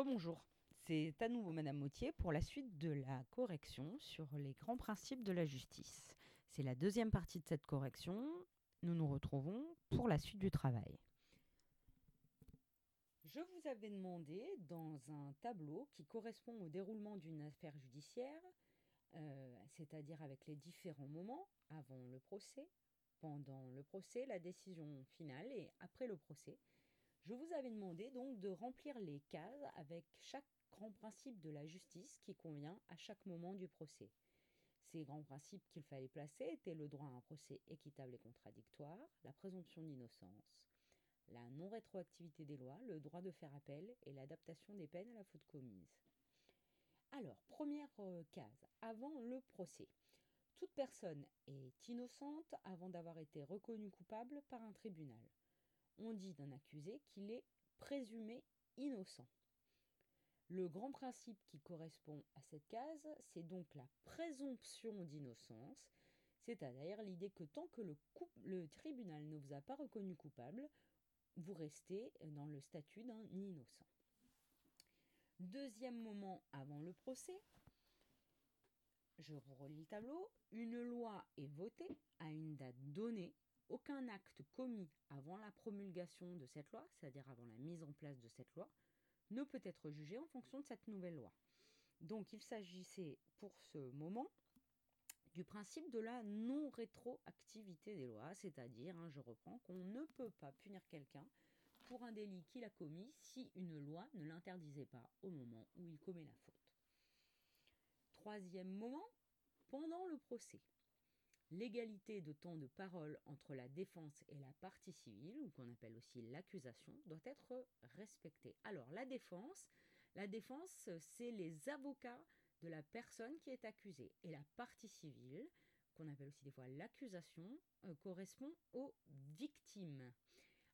Rebonjour. C'est à nouveau Madame Mautier pour la suite de la correction sur les grands principes de la justice. C'est la deuxième partie de cette correction. Nous nous retrouvons pour la suite du travail. Je vous avais demandé dans un tableau qui correspond au déroulement d'une affaire judiciaire, euh, c'est-à-dire avec les différents moments avant le procès, pendant le procès, la décision finale et après le procès, je vous avais demandé donc de remplir les cases avec chaque grand principe de la justice qui convient à chaque moment du procès. Ces grands principes qu'il fallait placer étaient le droit à un procès équitable et contradictoire, la présomption d'innocence, la non-rétroactivité des lois, le droit de faire appel et l'adaptation des peines à la faute commise. Alors, première euh, case, avant le procès. Toute personne est innocente avant d'avoir été reconnue coupable par un tribunal on dit d'un accusé qu'il est présumé innocent. Le grand principe qui correspond à cette case, c'est donc la présomption d'innocence, c'est-à-dire l'idée que tant que le, tribunal ne vous a pas reconnu coupable, vous restez dans le statut d'un innocent. Deuxième moment avant le procès, je relis le tableau, une loi est votée à une date donnée aucun acte commis avant la promulgation de cette loi, c'est-à-dire avant la mise en place de cette loi, ne peut être jugé en fonction de cette nouvelle loi. Donc il s'agissait pour ce moment du principe de la non-rétroactivité des lois, c'est-à-dire, hein, je reprends, qu'on ne peut pas punir quelqu'un pour un délit qu'il a commis si une loi ne l'interdisait pas au moment où il commet la faute. Troisième moment, pendant le procès l'égalité de temps de parole entre la défense et la partie civile, ou qu'on appelle aussi l'accusation, doit être respectée. Alors la défense, la défense, c'est les avocats de la personne qui est accusée. Et la partie civile, qu'on appelle aussi des fois l'accusation, euh, correspond aux victimes.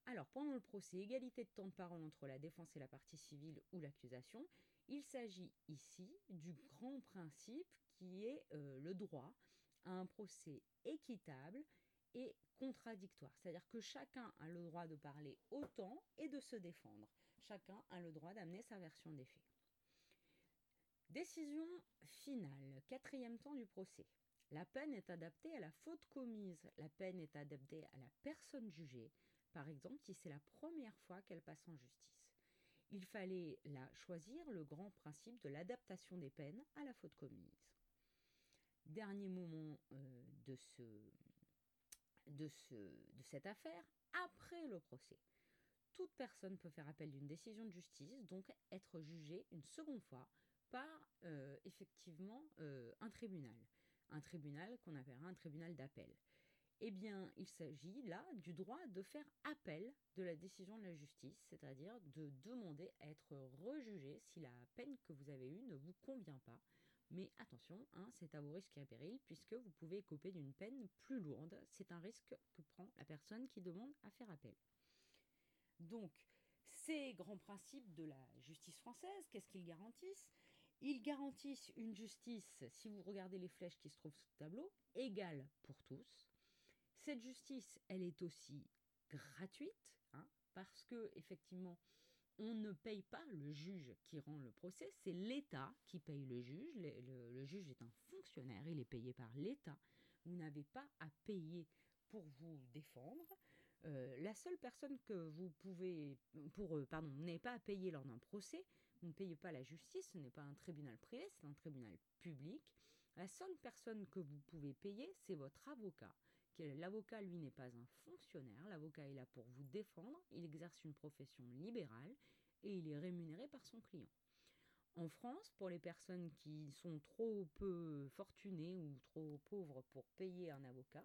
Alors pendant le procès, égalité de temps de parole entre la défense et la partie civile ou l'accusation, il s'agit ici du grand principe qui est euh, le droit un procès équitable et contradictoire. C'est-à-dire que chacun a le droit de parler autant et de se défendre. Chacun a le droit d'amener sa version des faits. Décision finale, quatrième temps du procès. La peine est adaptée à la faute commise. La peine est adaptée à la personne jugée, par exemple si c'est la première fois qu'elle passe en justice. Il fallait là choisir le grand principe de l'adaptation des peines à la faute commise dernier moment euh, de, ce, de, ce, de cette affaire, après le procès. Toute personne peut faire appel d'une décision de justice, donc être jugée une seconde fois par euh, effectivement euh, un tribunal. Un tribunal qu'on appellera un tribunal d'appel. Eh bien, il s'agit là du droit de faire appel de la décision de la justice, c'est-à-dire de demander à être rejugé si la peine que vous avez eue ne vous convient pas mais attention, hein, c'est à vos risques et périls, puisque vous pouvez couper d'une peine plus lourde. C'est un risque que prend la personne qui demande à faire appel. Donc, ces grands principes de la justice française, qu'est-ce qu'ils garantissent? Ils garantissent une justice, si vous regardez les flèches qui se trouvent sous le tableau, égale pour tous. Cette justice, elle est aussi gratuite, hein, parce que effectivement, on ne paye pas le juge qui rend le procès, c'est l'État qui paye le juge. Le, juge est un fonctionnaire, il est payé par l'État. Vous n'avez pas à payer pour vous défendre. Euh, la seule personne que vous pouvez, pour, euh, pardon, n'avez pas à payer lors d'un procès, vous ne payez pas la justice, ce n'est pas un tribunal privé, c'est un tribunal public. La seule personne que vous pouvez payer, c'est votre avocat. L'avocat, lui, n'est pas un fonctionnaire. L'avocat est là pour vous défendre. Il exerce une profession libérale et il est rémunéré par son client. En France, pour les personnes qui sont trop peu fortunées ou trop pauvres pour payer un avocat,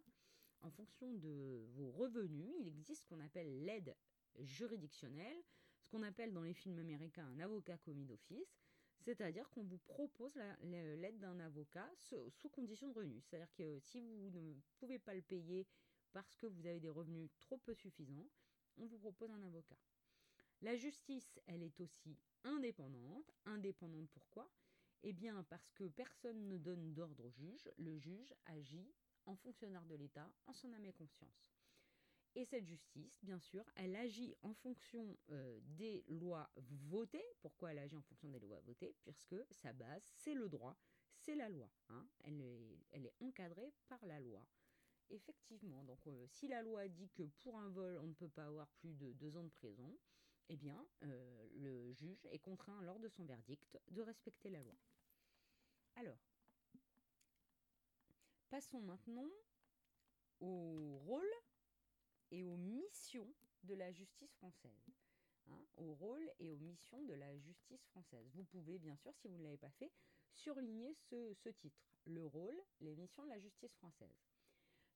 en fonction de vos revenus, il existe ce qu'on appelle l'aide juridictionnelle, ce qu'on appelle dans les films américains un avocat commis d'office. C'est-à-dire qu'on vous propose l'aide d'un avocat sous condition de revenus. C'est-à-dire que si vous ne pouvez pas le payer parce que vous avez des revenus trop peu suffisants, on vous propose un avocat. La justice, elle est aussi indépendante. Indépendante pourquoi? Eh bien parce que personne ne donne d'ordre au juge. Le juge agit en fonctionnaire de l'État en son âme et conscience. Et cette justice, bien sûr, elle agit en fonction euh, des lois votées. Pourquoi elle agit en fonction des lois votées? Puisque sa base, c'est le droit, c'est la loi. Hein. Elle, est, encadrée par la loi. Effectivement, donc euh, si la loi dit que pour un vol, on ne peut pas avoir plus de deux ans de prison, eh bien, euh, le juge est contraint lors de son verdict de respecter la loi. Alors, passons maintenant au rôle et aux missions de la justice française. Hein, au rôle et aux missions de la justice française. Vous pouvez, bien sûr, si vous ne l'avez pas fait, surligner ce, ce, titre, le rôle, les missions de la justice française.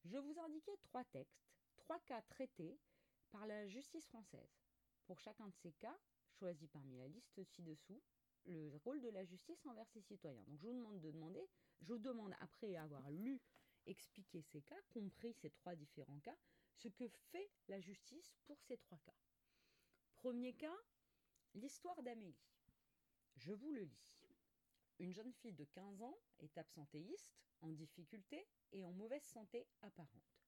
Je vous indiquais trois textes, trois cas traités par la justice française. Pour chacun de ces cas, choisi parmi la liste ci-dessous, le rôle de la justice envers ses citoyens. Donc je vous demande de demander, je vous demande après avoir lu, expliqué ces cas, compris ces trois différents cas, ce que fait la justice pour ces trois cas. Premier cas, l'histoire d'Amélie. Je vous le lis. Une jeune fille de 15 ans est absentéiste, en difficulté et en mauvaise santé apparente.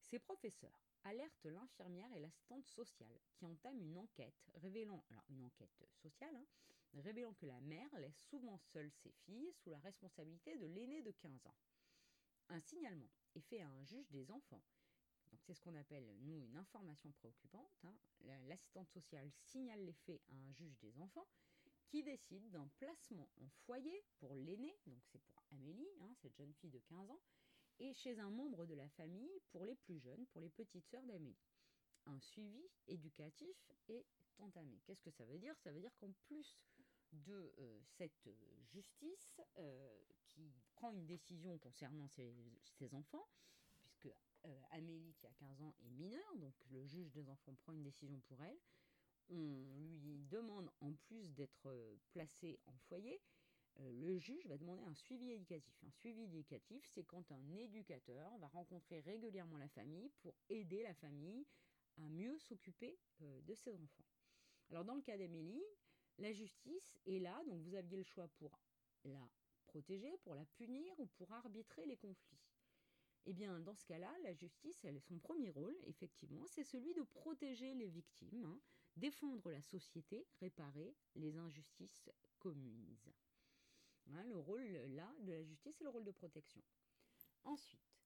Ses professeurs alertent l'infirmière et l'assistante sociale qui entament une enquête révélant, alors une enquête sociale, hein, révélant que la mère laisse souvent seule ses filles sous la responsabilité de l'aîné de 15 ans. Un signalement est fait à un juge des enfants c'est ce qu'on appelle, nous, une information préoccupante. Hein. L'assistante sociale signale les faits à un juge des enfants qui décide d'un placement en foyer pour l'aîné, donc c'est pour Amélie, hein, cette jeune fille de 15 ans, et chez un membre de la famille pour les plus jeunes, pour les petites sœurs d'Amélie. Un suivi éducatif est entamé. Qu'est-ce que ça veut dire? Ça veut dire qu'en plus de euh, cette justice euh, qui prend une décision concernant ses, enfants, euh, Amélie, qui a 15 ans, est mineure, donc le juge des enfants prend une décision pour elle. On lui demande, en plus d'être euh, placée en foyer, euh, le juge va demander un suivi éducatif. Un suivi éducatif, c'est quand un éducateur va rencontrer régulièrement la famille pour aider la famille à mieux s'occuper de ses enfants. Alors dans le cas d'Amélie, la justice est là, donc vous aviez le choix pour la protéger, pour la punir ou pour arbitrer les conflits. Eh bien, dans ce cas-là, la justice, son premier rôle, effectivement, c'est celui de protéger les victimes, hein, défendre la société, réparer les injustices commises. Hein, le rôle là de la justice, c'est le rôle de protection. Ensuite,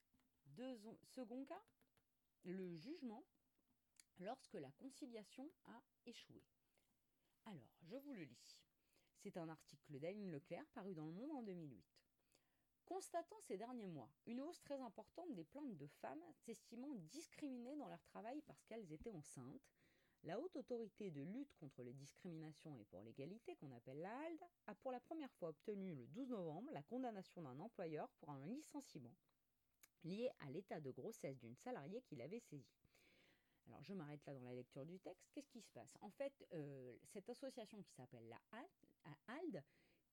second cas, le jugement lorsque la conciliation a échoué. Alors, je vous le lis. C'est un article d'Aline Leclerc paru dans Le Monde en 2008. Constatant ces derniers mois une hausse très importante des plaintes de femmes s'estimant discriminées dans leur travail parce qu'elles étaient enceintes, la Haute Autorité de lutte contre les discriminations et pour l'égalité, qu'on appelle la HALD, a pour la première fois obtenu le 12 novembre la condamnation d'un employeur pour un licenciement lié à l'état de grossesse d'une salariée qu'il avait saisie. Alors je m'arrête là dans la lecture du texte. Qu'est-ce qui se passe? En fait, euh, cette association qui s'appelle la HALD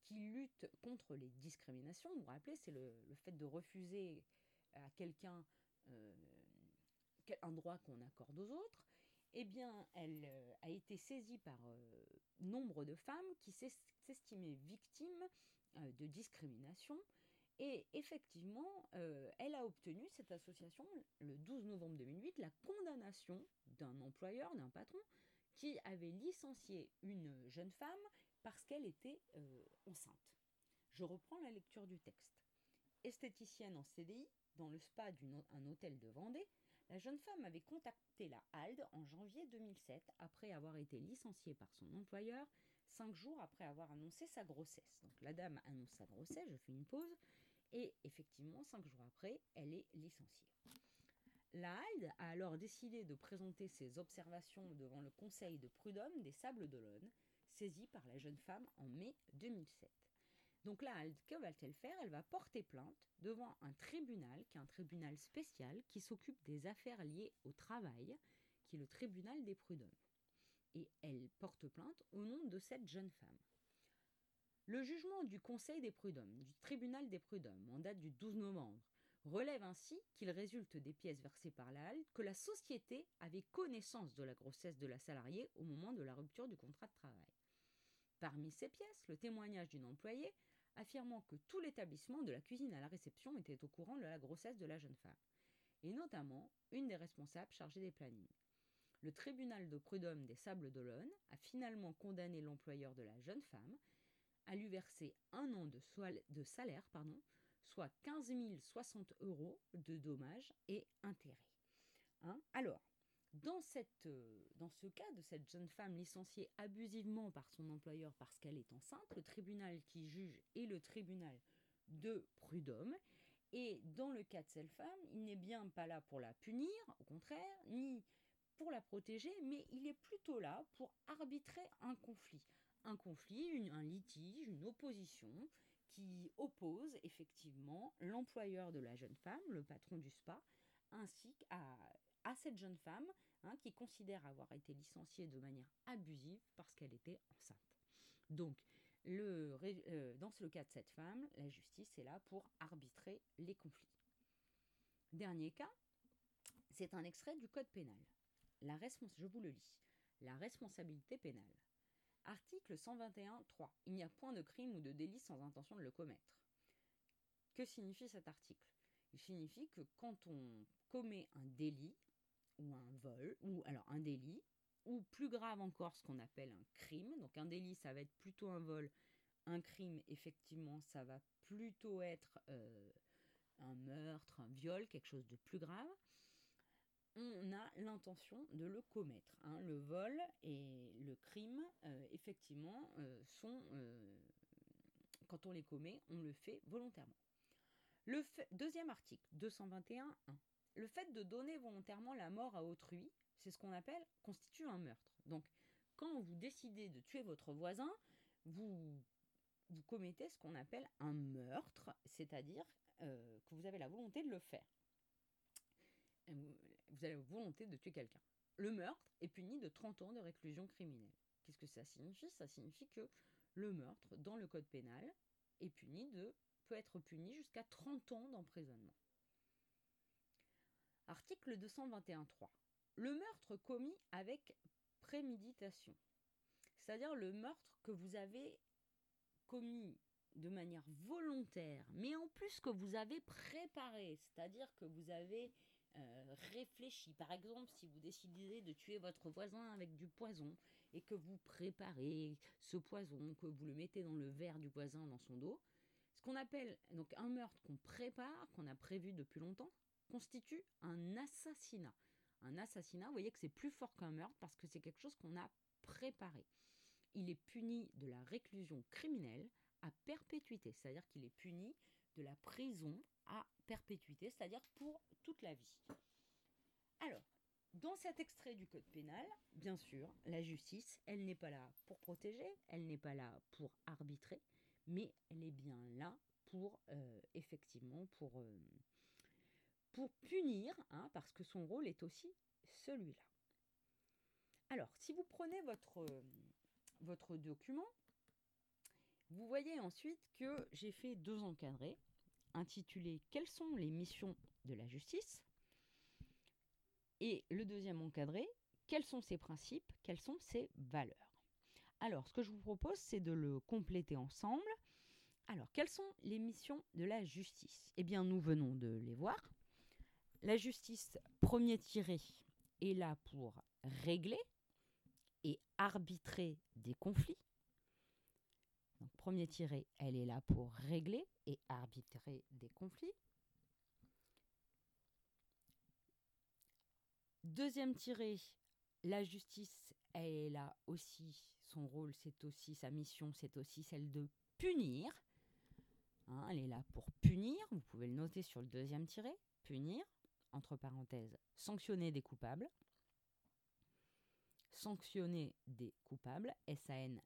qui lutte contre les discriminations. Vous vous rappelez, c'est le, fait de refuser à quelqu'un euh, un droit qu'on accorde aux autres. Eh bien, elle euh, a été saisie par euh, nombre de femmes qui s'estimaient victimes de discrimination. Et effectivement, elle a obtenu, cette association, le 12 novembre 2008, la condamnation d'un employeur, d'un patron, qui avait licencié une jeune femme parce qu'elle était euh, enceinte. Je reprends la lecture du texte. Esthéticienne en CDI, dans le spa d'un hôtel de Vendée, la jeune femme avait contacté la HALD en janvier 2007 après avoir été licenciée par son employeur cinq jours après avoir annoncé sa grossesse. Donc la dame annonce sa grossesse, je fais une pause, et effectivement, cinq jours après, elle est licenciée. La HALD a alors décidé de présenter ses observations devant le Conseil de prud'homme des Sables d'Olonne, saisie par la jeune femme en mai 2007. Donc là, que va-t-elle faire? Elle va porter plainte devant un tribunal, qui est un tribunal spécial, qui s'occupe des affaires liées au travail, qui est le tribunal des prud'hommes. Et elle porte plainte au nom de cette jeune femme. Le jugement du Conseil des prud'hommes, du tribunal des prud'hommes, en date du 12 novembre, relève ainsi qu'il résulte des pièces versées par la HALD que la société avait connaissance de la grossesse de la salariée au moment de la rupture du contrat de travail. Parmi ces pièces, le témoignage d'une employée affirmant que tout l'établissement, de la cuisine à la réception, était au courant de la grossesse de la jeune femme. et notamment une des responsables chargées des plannings. Le tribunal de prud'homme des Sables d'Olonne a finalement condamné l'employeur de la jeune femme à lui verser un an de, salaire, pardon, soit 15 060 euros de dommages et intérêts. Hein? Alors, dans, cette, euh, dans ce cas de cette jeune femme licenciée abusivement par son employeur parce qu'elle est enceinte, le tribunal qui juge est le tribunal de prud'homme. Et dans le cas de cette femme, il n'est bien pas là pour la punir, au contraire, ni pour la protéger, mais il est plutôt là pour arbitrer un conflit. Un conflit, un litige, une opposition qui oppose effectivement l'employeur de la jeune femme, le patron du spa, ainsi qu'à à cette jeune femme hein, qui considère avoir été licenciée de manière abusive parce qu'elle était enceinte. Donc, euh, dans le cas de cette femme, la justice est là pour arbitrer les conflits. Dernier cas, c'est un extrait du Code pénal. La je vous le lis. La responsabilité pénale. Article 121.3. Il n'y a point de crime ou de délit sans intention de le commettre. Que signifie cet article? Il signifie que quand on commet un délit, ou un vol, ou alors un délit, ou plus grave encore ce qu'on appelle un crime. Donc un délit, ça va être plutôt un vol. Un crime, effectivement, ça va plutôt être euh, un meurtre, un viol, quelque chose de plus grave. On a l'intention de le commettre. Hein. Le vol et le crime, euh, effectivement, euh, sont, quand on les commet, on le fait volontairement. Le deuxième article, 221.1. Le fait de donner volontairement la mort à autrui, c'est ce qu'on appelle constitue un meurtre. Donc, quand vous décidez de tuer votre voisin, vous, vous commettez ce qu'on appelle un meurtre, c'est-à-dire euh, que vous avez la volonté de le faire. Vous avez la volonté de tuer quelqu'un. Le meurtre est puni de 30 ans de réclusion criminelle. Qu'est-ce que ça signifie? Ça signifie que le meurtre, dans le code pénal, est puni de, peut être puni jusqu'à 30 ans d'emprisonnement. Article 221.3. Le meurtre commis avec préméditation. C'est-à-dire le meurtre que vous avez commis de manière volontaire, mais en plus que vous avez préparé, c'est-à-dire que vous avez euh, réfléchi. Par exemple, si vous décidez de tuer votre voisin avec du poison et que vous préparez ce poison, que vous le mettez dans le verre du voisin dans son dos, ce qu'on appelle donc un meurtre qu'on prépare, qu'on a prévu depuis longtemps, constitue un assassinat. Un assassinat, vous voyez que c'est plus fort qu'un meurtre parce que c'est quelque chose qu'on a préparé. Il est puni de la réclusion criminelle à perpétuité, c'est-à-dire qu'il est puni de la prison à perpétuité, c'est-à-dire pour toute la vie. Alors, dans cet extrait du Code pénal, bien sûr, la justice, elle n'est pas là pour protéger, elle n'est pas là pour arbitrer, mais elle est bien là pour, euh, effectivement, pour, euh, pour punir, hein, parce que son rôle est aussi celui-là. Alors, si vous prenez votre, euh, votre document, vous voyez ensuite que j'ai fait deux encadrés intitulés Quelles sont les missions de la justice? Et le deuxième encadré Quels sont ses principes Quelles sont ses valeurs? Alors, ce que je vous propose, c'est de le compléter ensemble. Alors, quelles sont les missions de la justice? Eh bien, nous venons de les voir. La justice, premier tiré, est là pour régler et arbitrer des conflits. Premier tiré, elle est là pour régler et arbitrer des conflits. Deuxième tiré, la justice, elle est là aussi, son rôle, c'est aussi, sa mission, c'est aussi celle de punir. Hein, elle est là pour punir, vous pouvez le noter sur le deuxième tiré, punir entre parenthèses, sanctionner des coupables. Sanctionner des coupables, S-A-N-C-T-I-O-N-N-E-R,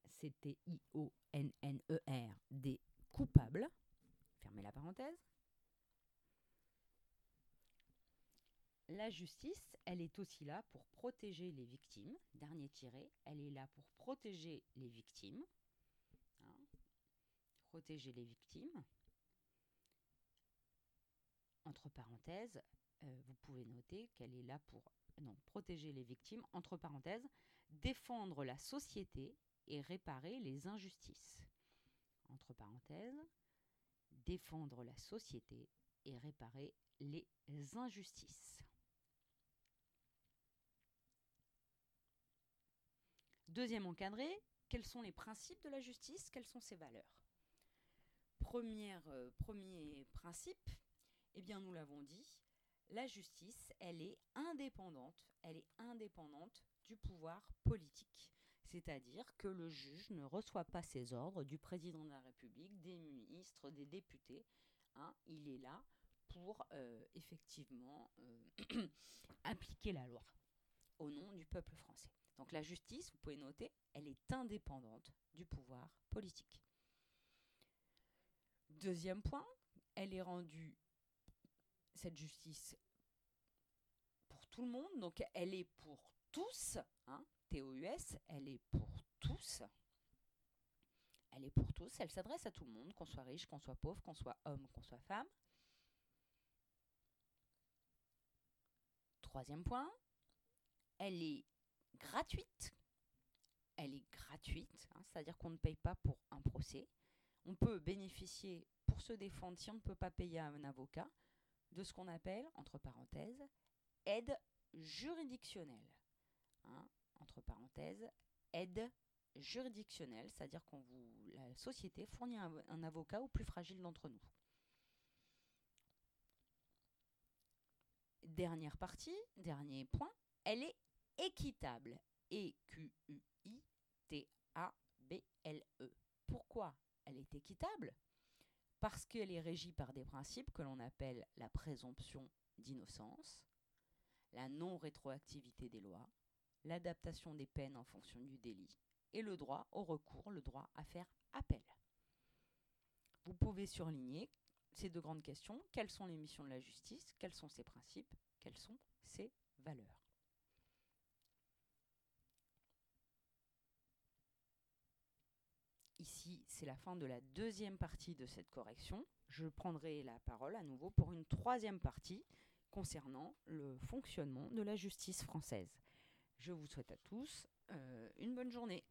des coupables. Fermez la parenthèse. La justice, elle est aussi là pour protéger les victimes. Dernier tiré, elle est là pour protéger les victimes. Hein. protéger les victimes. Entre parenthèses, euh, vous pouvez noter qu'elle est là pour non, protéger les victimes, entre parenthèses, défendre la société et réparer les injustices. Entre parenthèses, défendre la société et réparer les injustices. Deuxième encadré, quels sont les principes de la justice, quelles sont ses valeurs? Euh, Premier principe, eh bien nous l'avons dit, la justice, elle est indépendante, elle est indépendante du pouvoir politique. C'est-à-dire que le juge ne reçoit pas ses ordres du président de la République, des ministres, des députés. Hein. il est là pour euh, effectivement euh, appliquer la loi au nom du peuple français. Donc la justice, vous pouvez noter, elle est indépendante du pouvoir politique. Deuxième point, elle est rendue, cette justice, pour tout le monde, donc elle est pour tous, hein, TOUS, elle est pour tous. Elle est pour tous, elle s'adresse à tout le monde, qu'on soit riche, qu'on soit pauvre, qu'on soit homme, qu'on soit femme. Troisième point, elle est gratuite. Elle est gratuite, hein, c'est-à-dire qu'on ne paye pas pour un procès. On peut bénéficier pour se défendre si on ne peut pas payer un avocat de ce qu'on appelle, entre parenthèses, aide juridictionnelle. Hein, entre parenthèses, aide juridictionnelle, c'est-à-dire qu'on vous, la société fournit un avocat au plus fragile d'entre nous. Dernière partie, dernier point, elle est équitable. E-Q-U-I-T-A-B-L-E. Pourquoi elle est équitable? Parce qu'elle est régie par des principes que l'on appelle la présomption d'innocence, la non-rétroactivité des lois, l'adaptation des peines en fonction du délit et le droit au recours, le droit à faire appel. Vous pouvez surligner ces deux grandes questions. Quelles sont les missions de la justice? Quels sont ses principes? Quelles sont ses valeurs? Ici, c'est la fin de la deuxième partie de cette correction. Je prendrai la parole à nouveau pour une troisième partie concernant le fonctionnement de la justice française. Je vous souhaite à tous euh, une bonne journée.